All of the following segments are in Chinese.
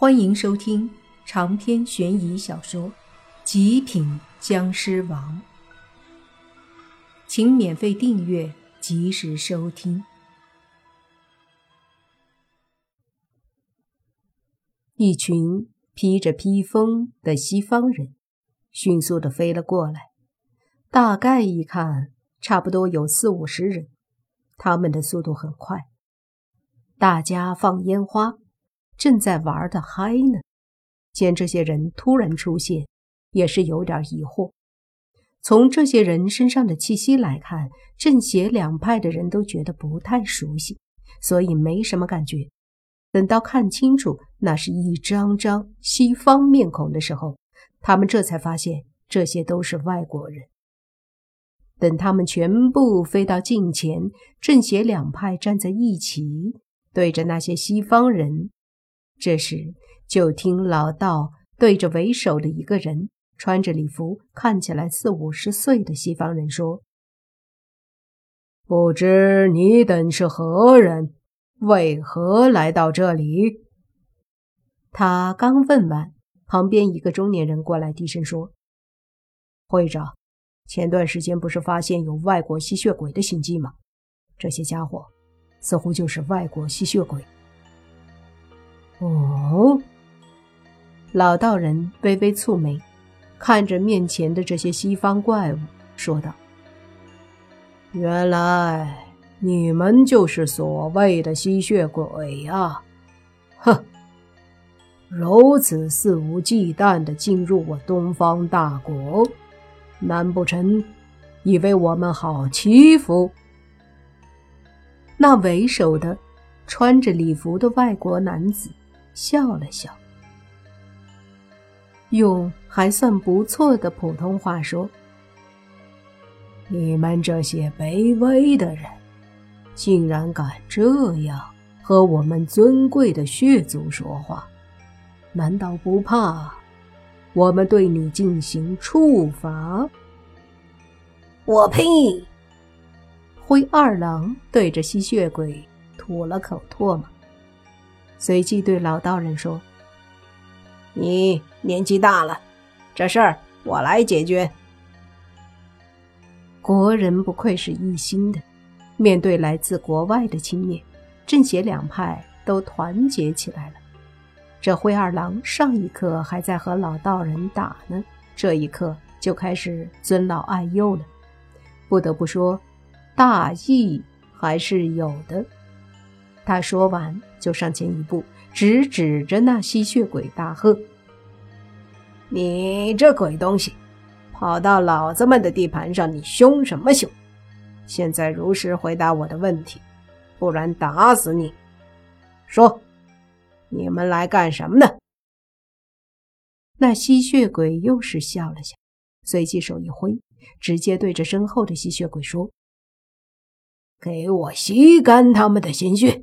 欢迎收听长篇悬疑小说《极品僵尸王》，请免费订阅，及时收听。一群披着披风的西方人迅速的飞了过来，大概一看，差不多有四五十人。他们的速度很快，大家放烟花。正在玩的嗨呢，见这些人突然出现，也是有点疑惑。从这些人身上的气息来看，正邪两派的人都觉得不太熟悉，所以没什么感觉。等到看清楚那是一张张西方面孔的时候，他们这才发现这些都是外国人。等他们全部飞到近前，正邪两派站在一起，对着那些西方人。这时，就听老道对着为首的一个人，穿着礼服、看起来四五十岁的西方人说：“不知你等是何人？为何来到这里？”他刚问完，旁边一个中年人过来低声说：“会长，前段时间不是发现有外国吸血鬼的行迹吗？这些家伙似乎就是外国吸血鬼。”哦，老道人微微蹙眉，看着面前的这些西方怪物，说道：“原来你们就是所谓的吸血鬼呀！哼，如此肆无忌惮的进入我东方大国，难不成以为我们好欺负？”那为首的穿着礼服的外国男子。笑了笑，用还算不错的普通话说：“你们这些卑微的人，竟然敢这样和我们尊贵的血族说话，难道不怕我们对你进行处罚？”我呸！灰二郎对着吸血鬼吐了口唾沫。随即对老道人说：“你年纪大了，这事儿我来解决。”国人不愧是一心的，面对来自国外的侵略，正邪两派都团结起来了。这灰二郎上一刻还在和老道人打呢，这一刻就开始尊老爱幼了。不得不说，大义还是有的。他说完，就上前一步，直指着那吸血鬼大喝：“你这鬼东西，跑到老子们的地盘上，你凶什么凶？现在如实回答我的问题，不然打死你！说，你们来干什么呢？”那吸血鬼又是笑了笑，随即手一挥，直接对着身后的吸血鬼说：“给我吸干他们的鲜血！”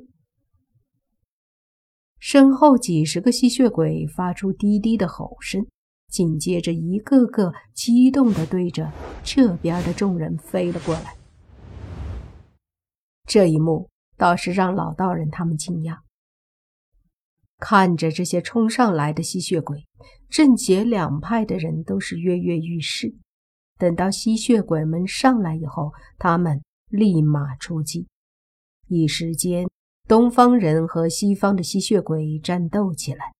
身后几十个吸血鬼发出低低的吼声，紧接着一个个激动地对着这边的众人飞了过来。这一幕倒是让老道人他们惊讶，看着这些冲上来的吸血鬼，正邪两派的人都是跃跃欲试。等到吸血鬼们上来以后，他们立马出击，一时间。东方人和西方的吸血鬼战斗起来，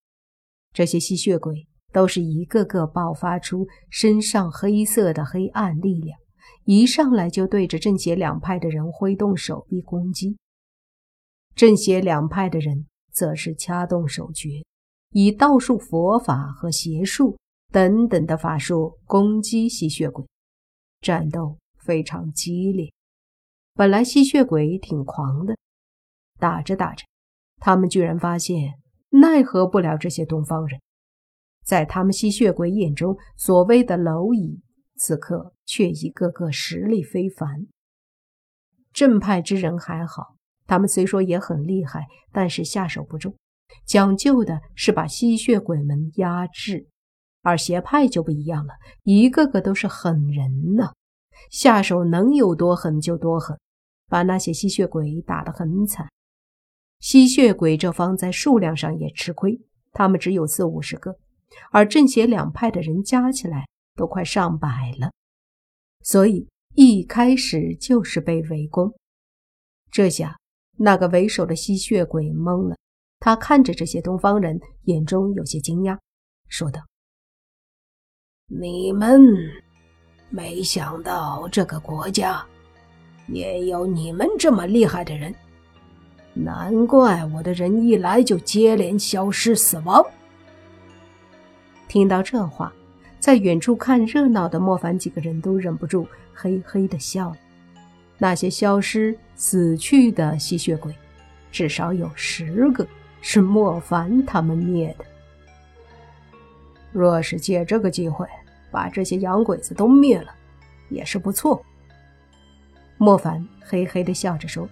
这些吸血鬼都是一个个爆发出身上黑色的黑暗力量，一上来就对着正邪两派的人挥动手臂攻击。正邪两派的人则是掐动手诀，以道术、佛法和邪术等等的法术攻击吸血鬼，战斗非常激烈。本来吸血鬼挺狂的。打着打着，他们居然发现奈何不了这些东方人。在他们吸血鬼眼中，所谓的蝼蚁，此刻却一个个实力非凡。正派之人还好，他们虽说也很厉害，但是下手不重，讲究的是把吸血鬼们压制。而邪派就不一样了，一个个都是狠人呐，下手能有多狠就多狠，把那些吸血鬼打得很惨。吸血鬼这方在数量上也吃亏，他们只有四五十个，而正邪两派的人加起来都快上百了，所以一开始就是被围攻。这下那个为首的吸血鬼懵了，他看着这些东方人，眼中有些惊讶，说道：“你们没想到这个国家也有你们这么厉害的人。”难怪我的人一来就接连消失死亡。听到这话，在远处看热闹的莫凡几个人都忍不住嘿嘿的笑了。那些消失死去的吸血鬼，至少有十个是莫凡他们灭的。若是借这个机会把这些洋鬼子都灭了，也是不错。莫凡嘿嘿的笑着说：“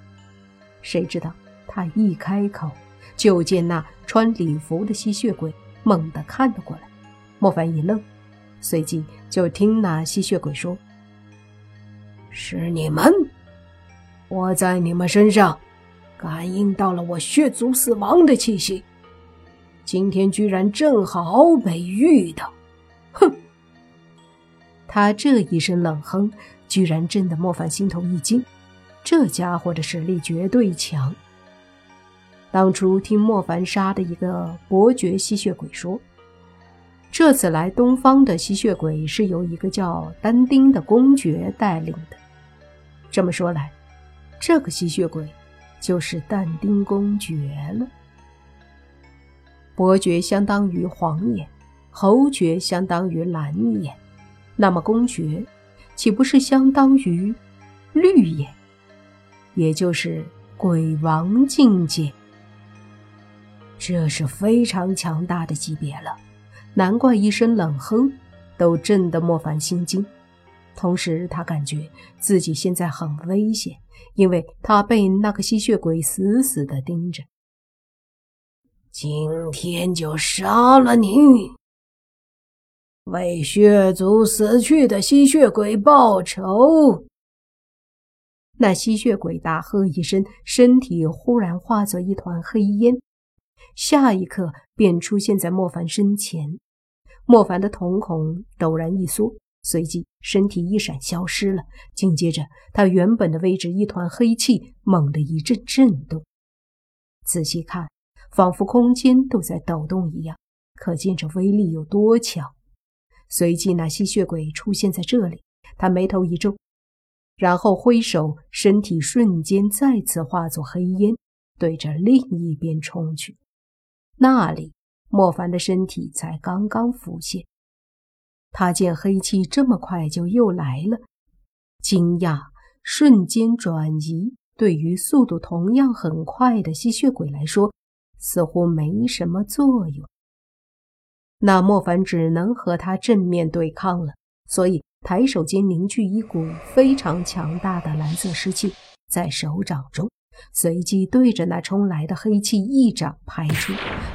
谁知道？”他一开口，就见那穿礼服的吸血鬼猛地看了过来。莫凡一愣，随即就听那吸血鬼说：“是你们！我在你们身上感应到了我血族死亡的气息，今天居然正好被遇到！哼！”他这一声冷哼，居然震得莫凡心头一惊。这家伙的实力绝对强。当初听莫凡杀的一个伯爵吸血鬼说，这次来东方的吸血鬼是由一个叫丹丁的公爵带领的。这么说来，这个吸血鬼就是但丁公爵了。伯爵相当于黄眼，侯爵相当于蓝眼，那么公爵岂不是相当于绿眼？也就是鬼王境界。这是非常强大的级别了，难怪一声冷哼都震得莫凡心惊。同时，他感觉自己现在很危险，因为他被那个吸血鬼死死地盯着。今天就杀了你，为血族死去的吸血鬼报仇！那吸血鬼大喝一声，身体忽然化作一团黑烟。下一刻，便出现在莫凡身前。莫凡的瞳孔陡然一缩，随即身体一闪消失了。紧接着，他原本的位置，一团黑气猛地一阵震动。仔细看，仿佛空间都在抖动一样，可见这威力有多强。随即，那吸血鬼出现在这里，他眉头一皱，然后挥手，身体瞬间再次化作黑烟，对着另一边冲去。那里，莫凡的身体才刚刚浮现。他见黑气这么快就又来了，惊讶瞬间转移。对于速度同样很快的吸血鬼来说，似乎没什么作用。那莫凡只能和他正面对抗了，所以抬手间凝聚一股非常强大的蓝色湿气在手掌中。随即对着那冲来的黑气一掌拍出，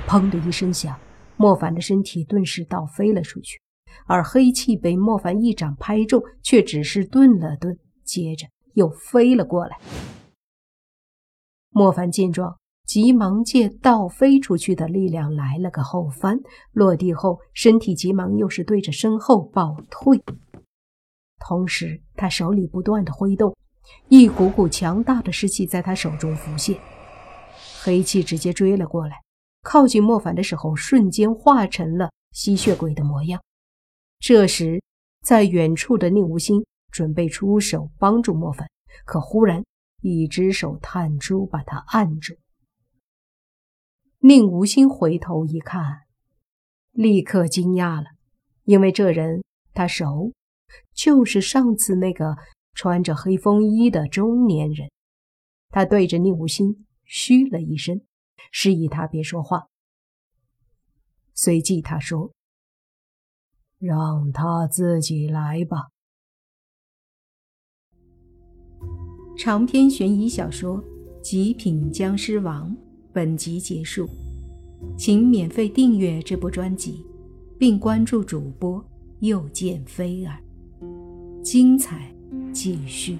砰的一声响，莫凡的身体顿时倒飞了出去，而黑气被莫凡一掌拍中，却只是顿了顿，接着又飞了过来。莫凡见状，急忙借倒飞出去的力量来了个后翻，落地后身体急忙又是对着身后暴退，同时他手里不断的挥动。一股股强大的湿气在他手中浮现，黑气直接追了过来，靠近莫凡的时候，瞬间化成了吸血鬼的模样。这时，在远处的宁无心准备出手帮助莫凡，可忽然一只手探出，把他按住。宁无心回头一看，立刻惊讶了，因为这人他熟，就是上次那个。穿着黑风衣的中年人，他对着宁无心嘘了一声，示意他别说话。随即他说：“让他自己来吧。”长篇悬疑小说《极品僵尸王》本集结束，请免费订阅这部专辑，并关注主播又见菲儿，精彩。继续。